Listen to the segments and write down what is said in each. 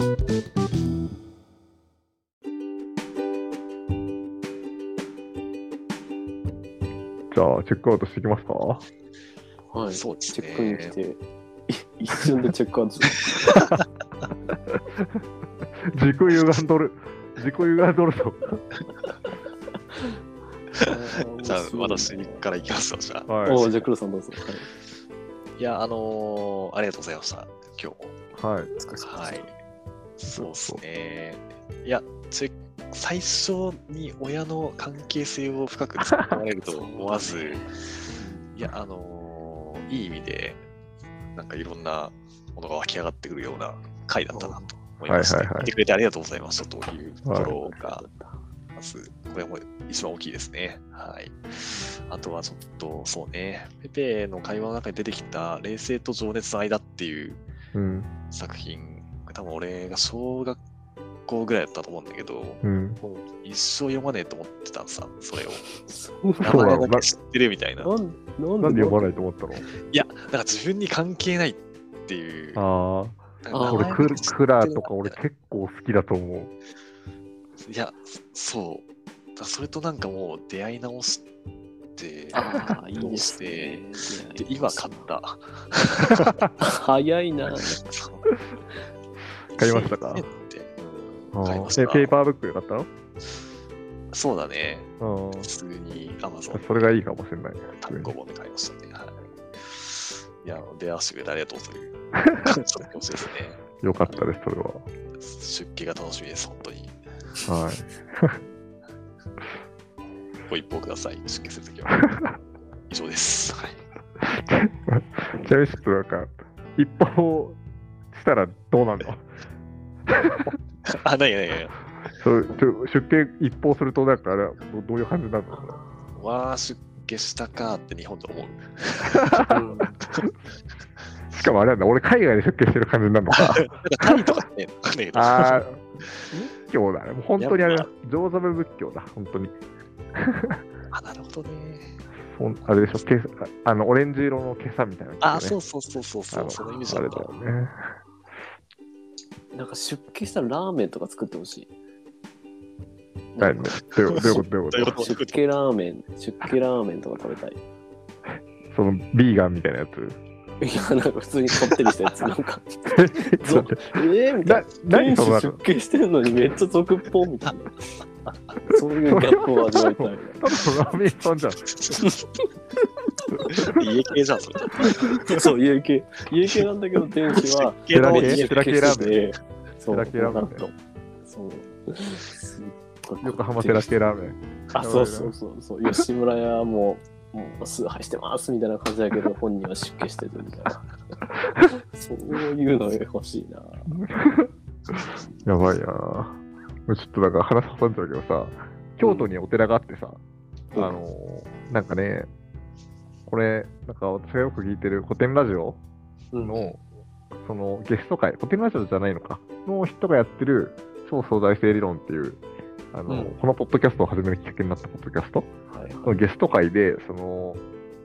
じゃあ、チェックアウトしていきますか？はい。そうですチェックイン来ね。て、い一瞬でチェックアウトする。軸歪んどる。軸歪んどると。じゃあ、私からいきますよ、じゃあ。はい。おじゃあ、黒さんどうぞ。はいいや、あのーありがとうございました、今日も。はい。はい。そうですね。いや、最初に親の関係性を深く突っ込まれると思わず、いや、あのーいい意味で、なんかいろんなものが湧き上がってくるような回だったなと思いまして、はいはいはい見てくれてありがとうございましたというところが、まず、これも一番大きいですね。はい。あとはちょっと、そうね、ペペの会話の中に出てきた、冷静と情熱の間っていううん。作品、多分俺が小学校ぐらいだったと思うんだけど、うん。もう一生読まねえと思ってたのさ、それを。そうだけ知ってるみたいな。いなんで？読まないと思ったの？や、なんか自分に関係ないっていう。あなんかあ。俺ク、クラとか俺結構好きだと思う。いや、そう。だそれとなんかもう出会い直して、ああ、いいですねて、。で今買った。早いな。買いましたか？買いました。ペーパーブックで買ったの？そうだね。うん。普通に Amazon それがいいかもしれない。単語本で買いましたね。はい。いや、出会わせてく れてありがとうという感じですね。よかったです、それは。出家が楽しみです、本当に。はい。ご一報ください、出家するときは。以上です。はい。ちなみにちょっとなんか、一報したらどうなんの？あ、ないないない。そうちょ出家一報すると、なんかあれはどどういう感じになるの？わあ、出家したかって日本で思う。う んしかもあれなんだ、俺海外で出家してる感じになるのか。タイとかね、わかんないけど。ああ、仏教だね。もう本当にあれだ、上座部仏教だ、本当に。あ、なるほどね。ほんあれでしょ、けあの、オレンジ色の今朝みたいな、ね。あ、そうそうそうそうそう、そのイメージだったあれだ。よね。なんか出家したらラーメンとか作ってほしい。だよね。どういうこと？どういうこと？出家ラーメン、出家ラーメンとか食べたい。とその、ビーガンみたいなやつ？いや、なんか普通にこってりしたやつ、なんか、えー、みたいな出家してるのにめっちゃ俗っぽみたいな。そういうギャップを味わいたい。ただのラーメン屋さんじゃん。家系じゃん、それ。そう、家系。家系なんだけど、天使は、出家の系ラーメン。そう、セラそう。横浜セラ系ラーメン。あ、そうそうそうそう。吉村屋も、もう崇拝してますみたいな感じだけど、本人は出家してるみたいな。そういうの欲しいな。やばいなぁ。ちょっとなんか話挟んじゃうけどさ、京都にお寺があってさ、うんあのー、なんかね、これ、なんか私がよく聞いてる古典ラジオ？うん。の、そのゲスト会、古典ラジオじゃないのか、の人がやってる超相対性理論っていう、あの、うん。このポッドキャストを始めるきっかけになったポッドキャスト？はいのゲスト会で、その、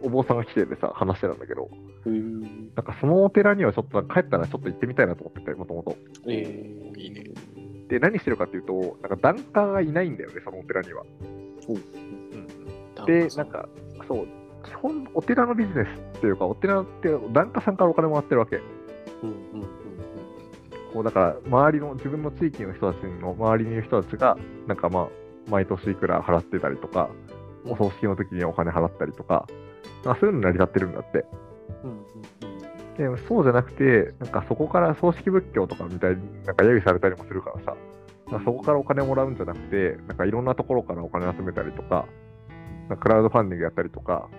お坊さんが来ててさ、話してたんだけど、うー。んなんかそのお寺にはちょっと帰ったらちょっと行ってみたいなと思ってて、もともと。えー、いいね。で、何してるかっていうと、なんか檀家がいないんだよね、そのお寺には。う。んで、なんか、そう、基本、お寺のビジネスっていうか、お寺って檀家さんからお金もらってるわけ。うんうんうんこう、だから、周りの、自分の地域の人たちの周りにいる人たちが、なんかまあ、毎年いくら払ってたりとか、うんお葬式の時にはお金払ったりとか、まあ、そういうの成り立ってるんだって。うんうんでもそうじゃなくて、なんかそこから葬式仏教とかみたいになんか揶揄されたりもするからさ、そこからお金もらうんじゃなくて、なんかいろんなところからお金集めたりとかクラウドファンディングやったりとか、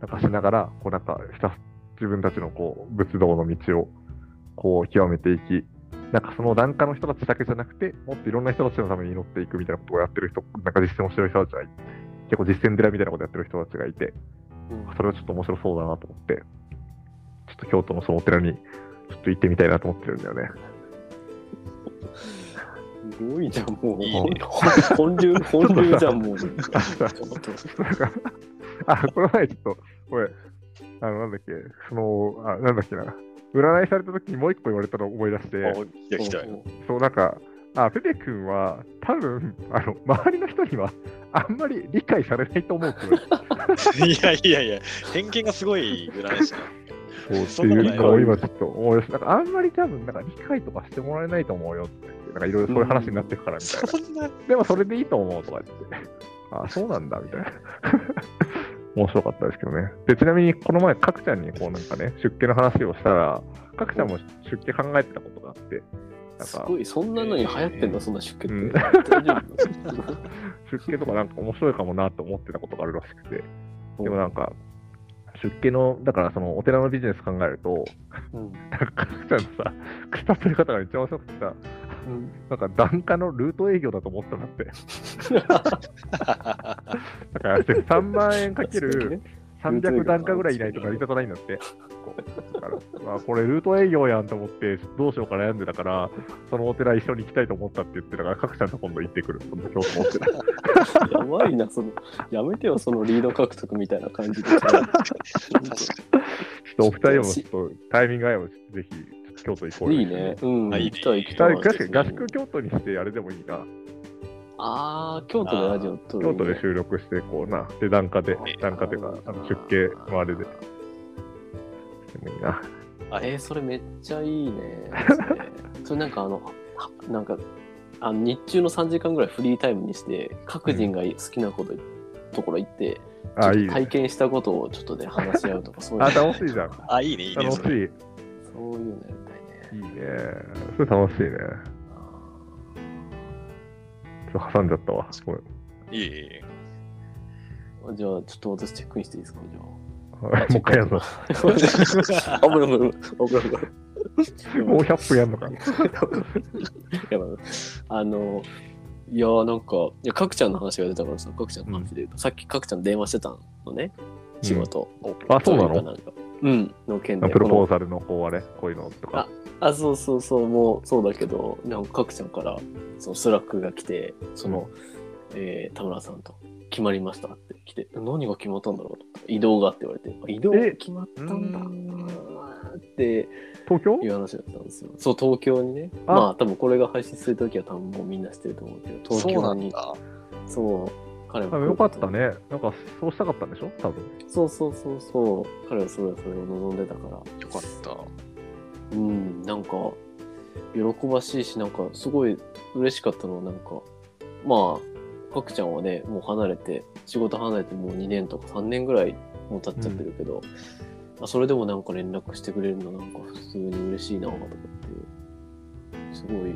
なんかしながら、こうなんかひたす自分たちのこう仏道の道をこう極めていき、なんかその檀家の人たちだけじゃなくて、もっといろんな人たちのために祈っていくみたいなことをやってる人、なんか実践をしてる人たちがい結構実践寺みたいなことやってる人たちがいて、うんそれはちょっと面白そうだなと思って、ちょっと京都のそのお寺にちょっと行ってみたいなと思ってるんだよね。すごいじゃん、もう。いいね本流、本流じゃん、もう。あ、この前ちょっと、これ、あの、なんだっけ、その、あ、なんだっけな、占いされた時にもう一個言われたのを思い出して、あいや、来たよ。そう、なんか、あ、ペペ君は、多分あの周りの人にはあんまり理解されないと思ういやいやいや、偏見がすごい占い師な。そうっていいうのを今ちょっと思い出して、なんかあんまり多分なんか理解とかしてもらえないと思うよって。なんかいろいろそういう話になってるからみたいな、でもそれでいいと思うとか言って。あ、そうなんだみたいな。面白かったですけどね。で、ちなみにこの前、かくちゃんにこうなんかね、出家の話をしたら、かくちゃんも出家考えてたことがあって、なんか、すごい、そんなのに流行ってんだ、そんな出血うんって。大丈 出家とかなんか面白いかもなと思ってたことがあるらしくて、夫でもなんか、出家の、だからそのお寺のビジネス考えると、うん。なんかちゃんのさ、草取り方がめっちゃ面白くてさ、うん。なんか檀家のルート営業だと思ったなって。だから3万円かける300段階ぐらいいないと成り立たないんだって。こうだから、まあ、これルート営業やんと思って、どうしようか悩んでたから、そのお寺一緒に行きたいと思ったって言ってたから、各ちゃんと今度行ってくる。そんな今日と思ってた。やばいな、その、やめてよ、そのリード獲得みたいな感じで。ちょっとお二人もちょっとタイミング合えば、ぜひ、京都行こうよいいね。。うん。行きたい、行き二たい。人確かに合宿京都にして、あれでもいいな。ああ、京都でラジオ撮る、京都で収録して、こうな、で、檀家で、檀家というか、あの出家のあれで。でもいいな。あえー、それめっちゃいいね。それなんかあの、はなんか、あの日中の3時間ぐらいフリータイムにして、各人が好きなこと、ところ行って、あ、いい体験したことをちょっとね、話し合うとか、そういうのあ、楽しいじゃん。あ、いいね、いいね。楽しい。いいね。そういうのやりたいね。それ楽しいね。あちょっと挟んじゃったわ。ごめん。いい。いいいいーじゃあ、ちょっと私チェックインしていいですか、じゃあ。もう一回やるの。危ない危ない危ない危ない。もう100分やるのか。やばいあの、いやーなんか、いや、かくちゃんの話が出たからさ、かくちゃんの話で言うと、さっきかくちゃん電話してたのね、仕事。あ、そうなの？なんかうん、の件で。プロポーザルのこうあれ、こういうのとか。あ、そうそうそう、もうそうだけど、なんかかくちゃんから、その Slack が来て、その、えー田村さんと決まりましたって来て、何が決まったんだろうと。異動がって言われて、あ異動決まったんだうって東京いう話だったんですよ。そう、東京にね。あまあ、多分これが配信するときは多分もうみんな知ってると思うけど、東そうな京に。んだ。そう、彼あよかった。ね。なんか、そうしたかったんでしょ？多分。そうそうそうそう。彼はそれはそれを望んでたから。よかった。うん、なんか、喜ばしいし、なんか、すごい嬉しかったのは、なんか、まあ、かくちゃんはね、もう離れて、仕事離れてもう2年とか3年ぐらいもう経っちゃってるけど、あそれでもなんか連絡してくれるのなんか普通に嬉しいなとかって、すごい、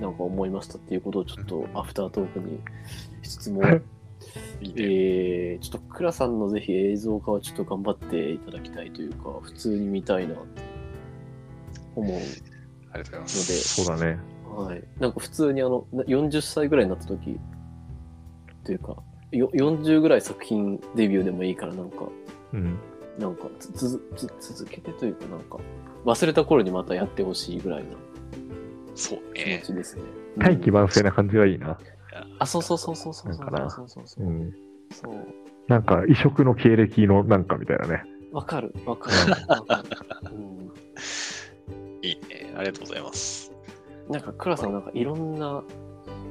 なんか思いましたっていうことをちょっとアフタートークにしつつも、いいね。えー、ちょっと倉さんのぜひ映像化はちょっと頑張っていただきたいというか、普通に見たいなって思うありがとうございます。そうだね。ので、はい。なんか普通にあの、な40歳ぐらいになった時、というか、よ40ぐらい作品デビューでもいいからなんか、うん。なんかつつつ続けてというかなんか、忘れた頃にまたやってほしいぐらいなそう気持ね。ちですね。大気うん慢性な感じがいいな。あ、そうそうそうそうそうそうなんかなそうそうそうう。ん。そう。なんか、異色の経歴のなんかみたいなね。わかる、わかる。わかるうんいいね。ありがとうございます。なんか、クラさん、なんかいろんな、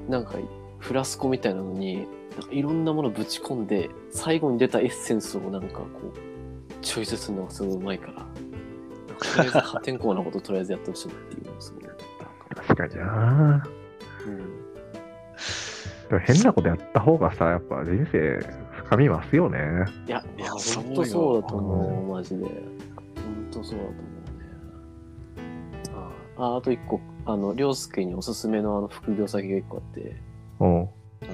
なんか、フラスコみたいなのに、なんかいろんなものぶち込んで、最後に出たエッセンスをなんかこう、チョイスするのがすごいうまいから、なんかとりあえず破天荒なこととりあえずやってほしいなっていうのをすごい。確かになうん。でも変なことやった方がさ、やっぱ人生深み増すよね。いや、いや本当そうだと思う、マジで。本当そうだと思うね。ああ、あと一個、あの、りょうすけにおすすめのあの副業先が一個あって、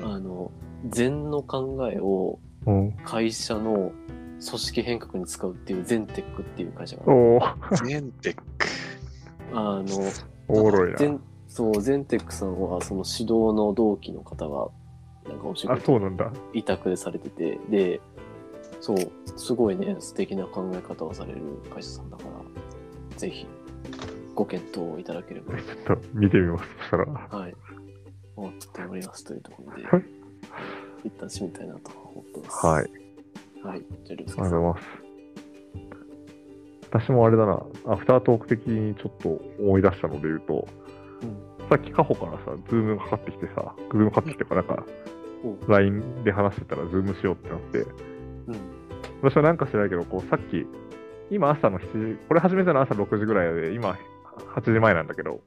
あの、禅の考えをうん。会社の組織変革に使うっていうゼンテックっていう会社があるゼンテック。あの、おもろいな。そう、ゼンテックさんはその指導の同期の方が、なんかお仕あ、事そうなんだ。委託でされてて、で、そう、すごいね、素敵な考え方をされる会社さんだから、ぜひ、ご検討いただければ、ちょっと見てみます。そしたら。はい、思っておりますというところではい、一旦締めたいなと思ってます。はい。はい。じゃあ、りょうすありがとう。ございます。私もあれだな、アフタートーク的にちょっと思い出したので言うと、さっきカホからさ、 Zoom がかかってきてさ、 Zoom かかってきてからなん。かう、LINE で話してたら Zoom しようってなって、うん。私はなんか知らないけど、こうさっき、今朝の7時、これ始めたの朝6時ぐらいで、今8時前なんだけど、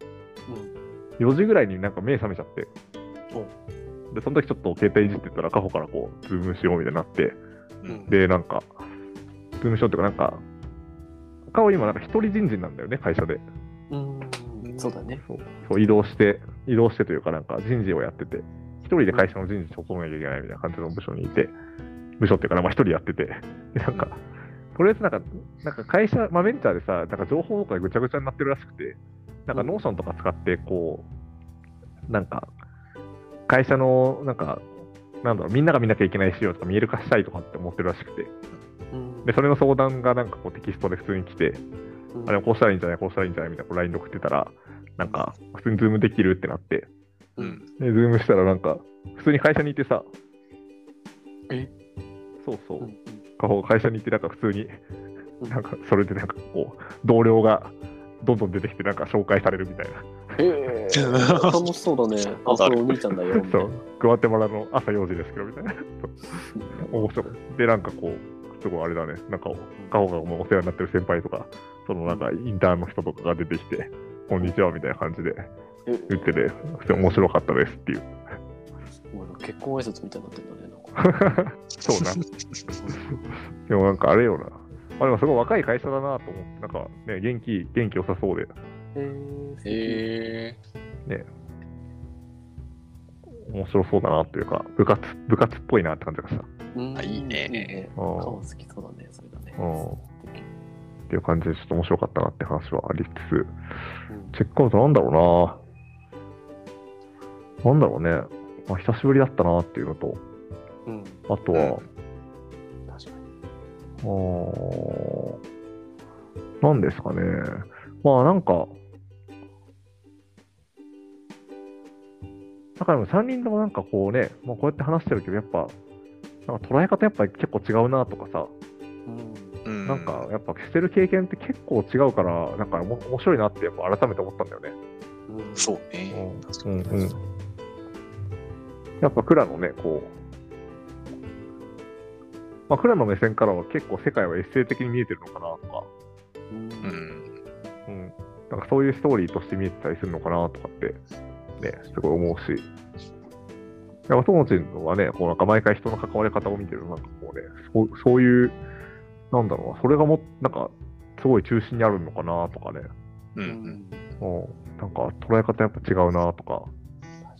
4時ぐらいになんか目覚めちゃって、で、その時ちょっと携帯いじってたら、カホからこう、 Zoom しようみたいになって、うん。で、なんか、 Zoom しようっていうか、なんか、カホ今なんか一人人事なんだよね、会社で。うん。うん。そうだね。そうそう移動して、移動してというか、なんか人事をやってて、一人で会社の人事整えなきゃいけないみたいな感じの部署にいて、部署っていうかな、まあ一人やってて、で、なんか、とりあえずなんか、なんか会社、まあベンチャーでさ、なんか情報とかでぐちゃぐちゃになってるらしくて、なんか Notion とか使って、こう、なんか、会社の、なんか、なんだろう、みんなが見なきゃいけない資料とか見える化したいとかって思ってるらしくて、うん。で、それの相談がなんかこうテキストで普通に来て、うんあれこうしたらいいんじゃないこうしたらいいんじゃないみたいな LINE で送ってたら、なんか、普通に Zoom できるってなって、うん。で、ズームしたらなんか、普通に会社にいてさ、え？そうそううん。こう会社に行って、なんか普通に、うんなんかそれでなんかこう、同僚がどんどん出てきて、なんか紹介されるみたいな。へえ。楽しそうだね。あ、これお兄ちゃんだよ。そ、いうグアテマラの朝4時ですけど、みたいな。そう面白い。で、なんかこう、すごいあれだね、なんか、カホがお世話になってる先輩とか、そのなんかインターンの人とかが出てきて、こんにちはみたいな感じでな。言ってて、普通に面白かったですっていう。結婚挨拶みたいになってんだね。なんか そうな。でもなんかあれよな。まあでもすごい若い会社だなと思って、なんかね、元気、元気良さそうで、へえ。へえ。面白そうだなというか、部活、部活っぽいなって感じがした。うんあいいねいいね。うん顔好きそうだね。それだね。うんっていう感じでちょっと面白かったなって話はありつつ、うんチェックアウトなんだろうななんだろうね。まあ、久しぶりだったなっていうのと、うん。あとは、確かに。あーなんですかね。まあなんか、だから3人ともなんかこうね、まあ、こうやって話してるけど、やっぱ、なんか捉え方やっぱり結構違うなとかさ、うん。うん。なんかやっぱしてる経験って結構違うから、なんか面白いなってやっぱ改めて思ったんだよね。うんそうね。うんうんうん。やっぱ蔵のね、こう、まあ、蔵の目線からは結構世界はエッセイ的に見えてるのかなとか、うんうん。うん、なんかそういうストーリーとして見えてたりするのかなとかって、ね、すごい思うし、やっぱ友達のはね、こうなんか毎回人の関わり方を見てるなんかこうね、そうそういう、なんだろうな、それがも、なんか、すごい中心にあるのかなとかね、う。うんん。うん、なんか捉え方やっぱ違うなとか、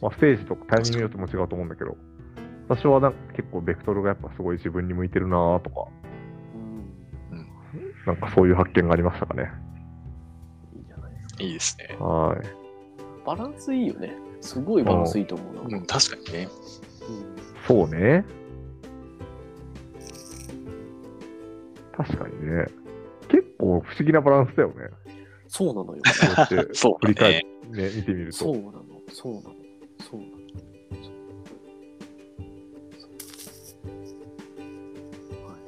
まあ、ステージとかタイミングによっても違うと思うんだけど、私はなんか結構ベクトルがやっぱすごい自分に向いてるなとか、うんなんかそういう発見がありましたかね。いいじゃないですか。いいですね。はい。バランスいいよね。すごいバランスいいと思うな。うん、確かにね。そうね。確かにね。結構不思議なバランスだよね。そうなのよ。こうやって そう振り返ねって、ね、見てみると。そうなの。そうなの。そうなの。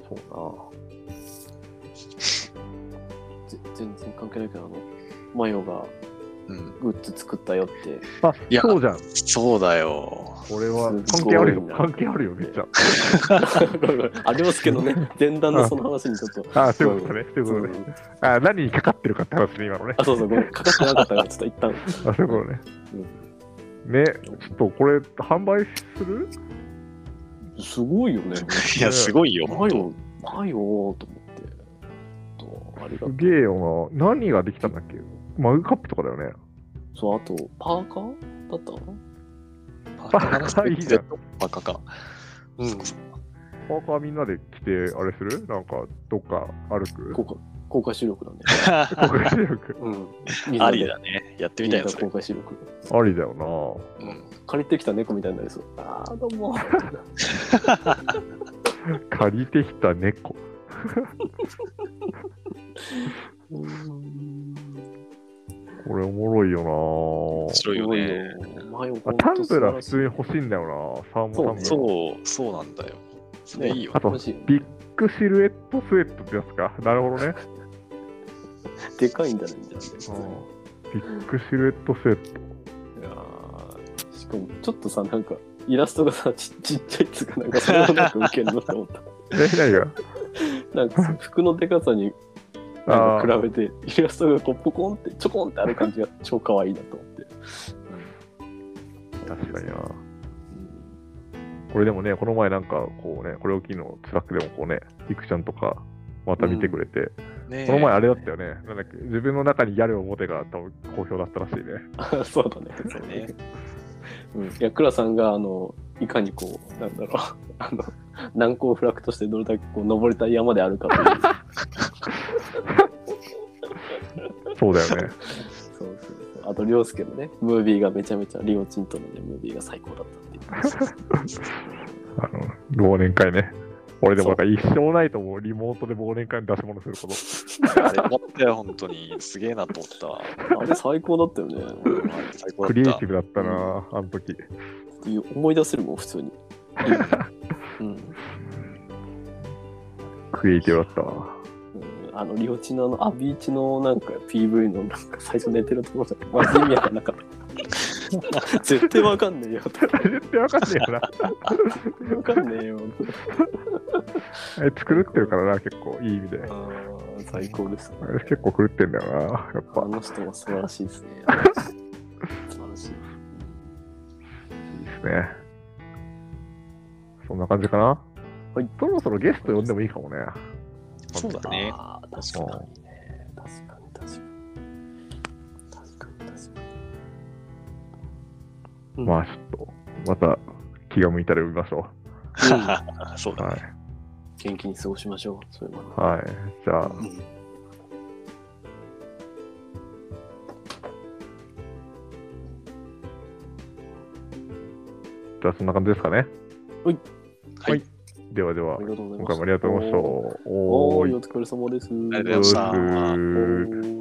そうぜ全然関係ないけど、あの、マヨがうん。グッズ作ったよって。な。あ、いやそうじゃん。そうだよ。これはす関係あるよ。関係あるよ、めっちゃ。ありますけどね、前段のその話にちょっと。あ、そういうことね。そういうことね。あ、何にかかってるかって話ね、今のね。あ、そうそう、ごめん。かかってなかったから、ちょっと一旦。あ、そういうことね。ね、ちょっとこれ、販売する？すごいよね。いや、すごいよ。マヨ、マヨと思って。とありがとう。すげえよな。何ができたんだっけ？マグカップとかだよね。そう、あと、パーカーだったパーカーいいじゃんパーカーか。うんパーカーみんなで来て、あれする？なんか、どっか歩く？公開公開収録なんで。公開収録うん。ありだね。やってみたいな、公。開収録。ありだようん。借りてきた猫みたいになりそう。ああ、どうも。な。借りてきた猫。これおもろいよ面白いよね。マヨ、な。あタンブラー普通に欲しいんだよな。サーモンタンブラー。そう、そうなんだよ。それいいよあ。とビッグシルエットスウェットってやつか。なるほどね。でかいんだね、じゃビッグシルエットセット。あ。いやーしかも、ちょっとさ、なんか、イラストがさ、ちちっちゃいっつうか、なんか、それをなんか受けるのって思った。え、何が？なんか、服のでかさになんか比べて、イラストがこうポコンって、ちょこんってある感じが超可愛いなと思って。確かにな。うんこれでもね、この前なんか、こうね、これを機の Slack でもこうね、いくちゃんとか、また見てくれて、ねえこの前あれだったよね、なんだっけ、自分の中にギャルを持てが多分好評だったらしいね。あ そうだね。そうねね。うん。いや、倉さんが、あの、いかにこう、なんだろう、あの、難攻不落としてどれだけこう登りたい山であるかという。そうだよね。そうそうそう。あと、凌介のね、ムービーがめちゃめちゃ、リオチンとのね、ムービーが最高だったっていう。あの、忘年会ね。俺でもなんか一生ないと思う、リモートで忘年会に出し物すること。あれよかったよ、本当に。すげえなと思ったわ。あれ最高だったよね。最高だった。クリエイティブだったな、あの時。思い出せるもん、普通に。うん。クリエイティブだったわ。うんあの、リオチのあの、アビーチのなんか PV のなんか最初寝てるところとか、マジ意味わかんなかった。絶対わかんねえよ。絶対わかんねえよな。わかんねえよ。あれ作ってるからな、結構いい意味で。最高ですねあ。れ結構狂ってんだよな、やっぱ。あの人も素晴らしいですね。素晴らしい。いいですね。そんな感じかなはい。そろそろゲスト呼んでもいいかもね。そうだね。確かにね。確かに、確かに。確かに、確かに。うんまあちょっと、また気が向いたら呼びましょう。そうだね。はい。元気に過ごしましょう。そういうのはい。じゃあ、うんじゃあそんな感じですかね。はい。はい。ではではあり、がとうございます。今回もありがとうございました。おーい、お疲れ様です。ありがとうございました